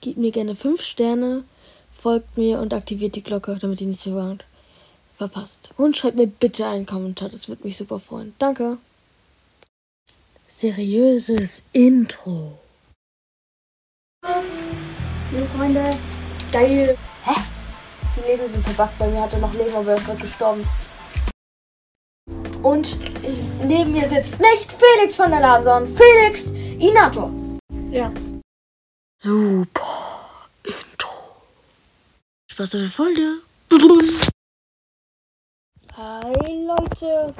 Gebt mir gerne 5 Sterne, folgt mir und aktiviert die Glocke, damit ihr nichts verpasst. Und schreibt mir bitte einen Kommentar, das würde mich super freuen. Danke. Seriöses Intro. Liebe Freunde, geil. Hä? Die Leben sind verbuggt. Bei mir hatte noch Leben, aber er ist gerade gestorben. Und ich, neben mir sitzt nicht Felix von der Laden, sondern Felix Inator. Ja. Super Intro. Spaß an der Folge. Hi Leute.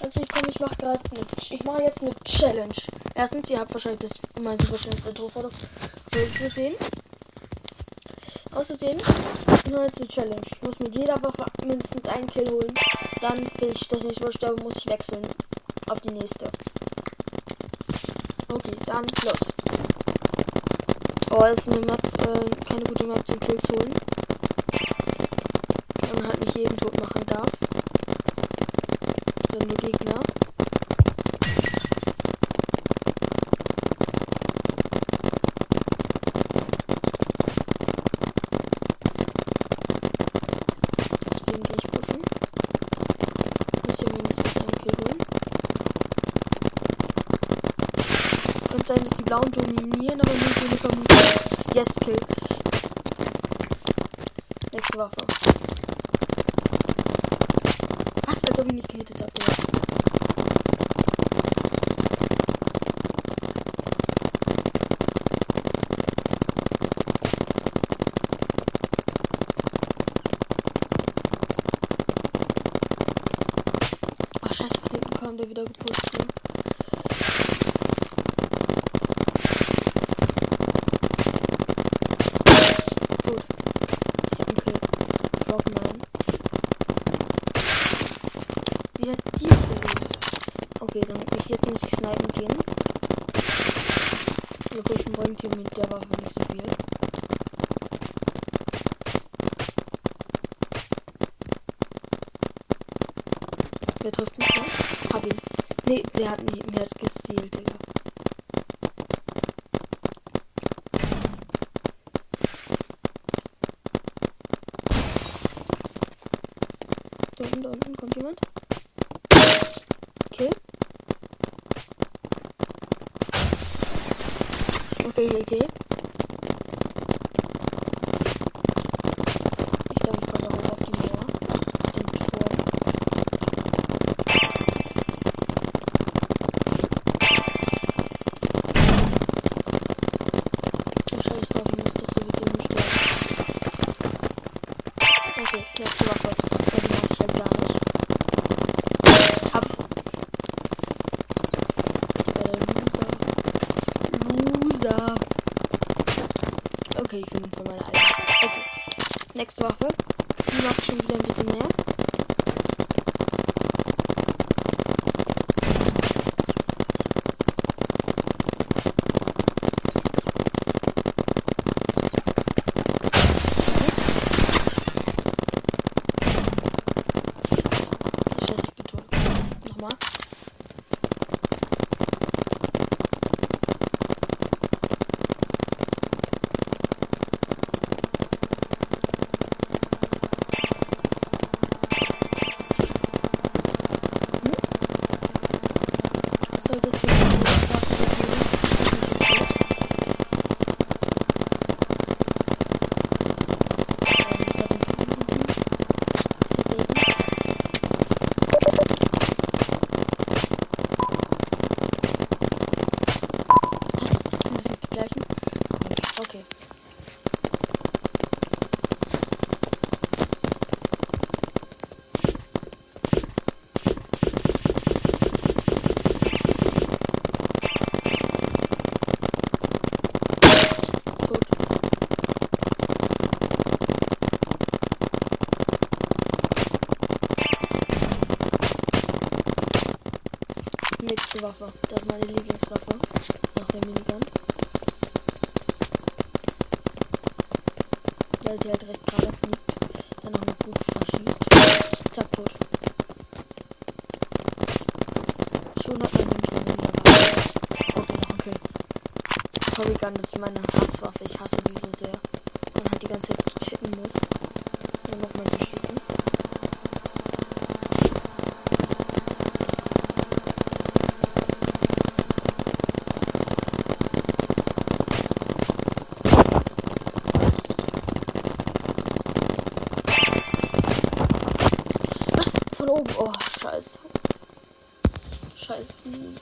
Herzlich willkommen, ich mache gerade eine, ich mache jetzt eine Challenge. Erstens, ihr habt wahrscheinlich das mein super schönes Intro vor gesehen. Außerdem, ich mache jetzt eine Challenge. Ich muss mit jeder Waffe mindestens einen Kill holen. Dann, wenn ich das nicht sterbe, muss ich wechseln. Auf die nächste. Okay, dann los. Oh, das eine Map, äh, keine gute Map zum Kills holen. Weil man halt nicht jeden tot machen darf. Sondern nur Gegner. Deswegen gehe ich pushen. Muss hier mindestens einen Kill holen. Könnte sein, dass die Blauen dominieren, aber nur so eine Vermutung. Yes, Kill. Nächste Waffe. Was? Als ob ich nicht gehittet habe. Ja. Ach, scheiße, von hinten kam der wieder gepusht. Ne? Gut. Ich hab einen Kill. Frogman. Wie hat die gelebt? Okay, dann ich, jetzt muss ich snipen gehen. Wir pushen bringt hier mit der Waffe nicht so viel. Wer trifft mich noch? Hab ihn. Nee, der hat mich, mir hat gestealt, Digga. Da unten, da unten kommt jemand. Okay. Okay, okay, okay. Ich glaube, ich komme noch auf die Mauer. Den Turm. Oh, scheiß drauf, ich muss doch sowieso nicht sterben. Okay, nächste Waffe. Ja, die mach ich halt gar nicht. Hab. Äh, Loser. Loser. Okay, ich bin von meiner eigenen. Okay. Nächste Waffe. Die macht schon wieder ein bisschen mehr. Scheiße, ich bin tot. Nochmal. Soll das die Waffe geben? Sind es die gleichen? Okay. Tot. Nächste Waffe. Das ist meine Lieblingswaffe. Nach der Minigun. Weil sie halt recht gerade fliegt. Dann noch mit gut verschießt. Zack, tot. Schon hat man nämlich eine Waffe. Okay, noch ein Minigun, das ist meine Hasswaffe. Ich hasse die so sehr. Man halt die ganze Zeit tippen muss, um nochmal zu schießen. Scheiß Bienen.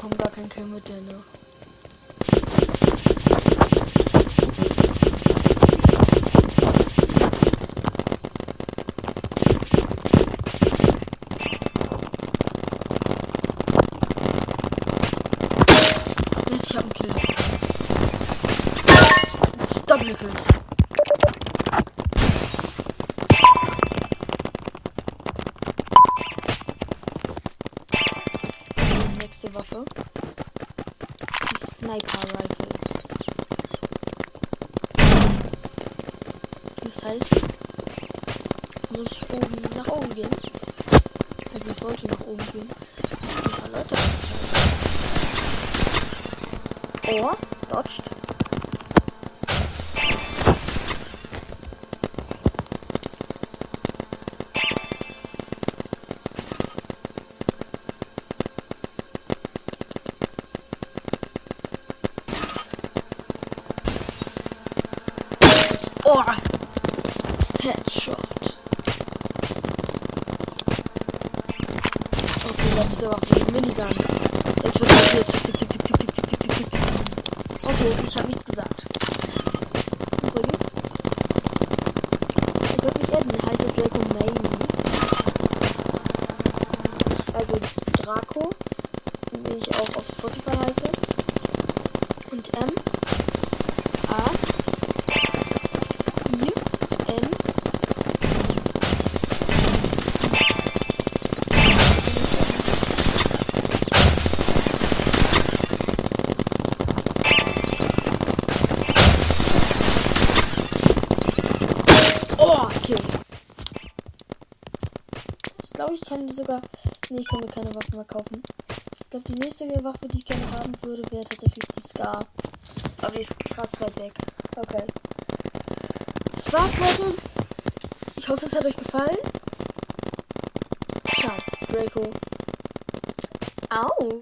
kommt gar kein Kill mit der, ne? Muss ich oben nach oben gehen. Also ich sollte nach oben gehen. Ein paar Leute Oh, dodged. jetzt aber auf jeden Minigun. Jetzt wird das jetzt. Okay, ich habe nichts gesagt. Übrigens. Ihr könnt mich adden, heiße Draco Maybe. Äh, also Draco, wie ich auch auf Spotify heiße. Und M. A. die sogar. Nee, ich kann mir keine Waffen mehr kaufen. Ich glaube, die nächste Waffe, die ich gerne haben würde, wäre tatsächlich die Scar. Aber die ist krass weit weg. Okay. Das war's, Leute. Ich hoffe, es hat euch gefallen. Ciao, Draco. Au.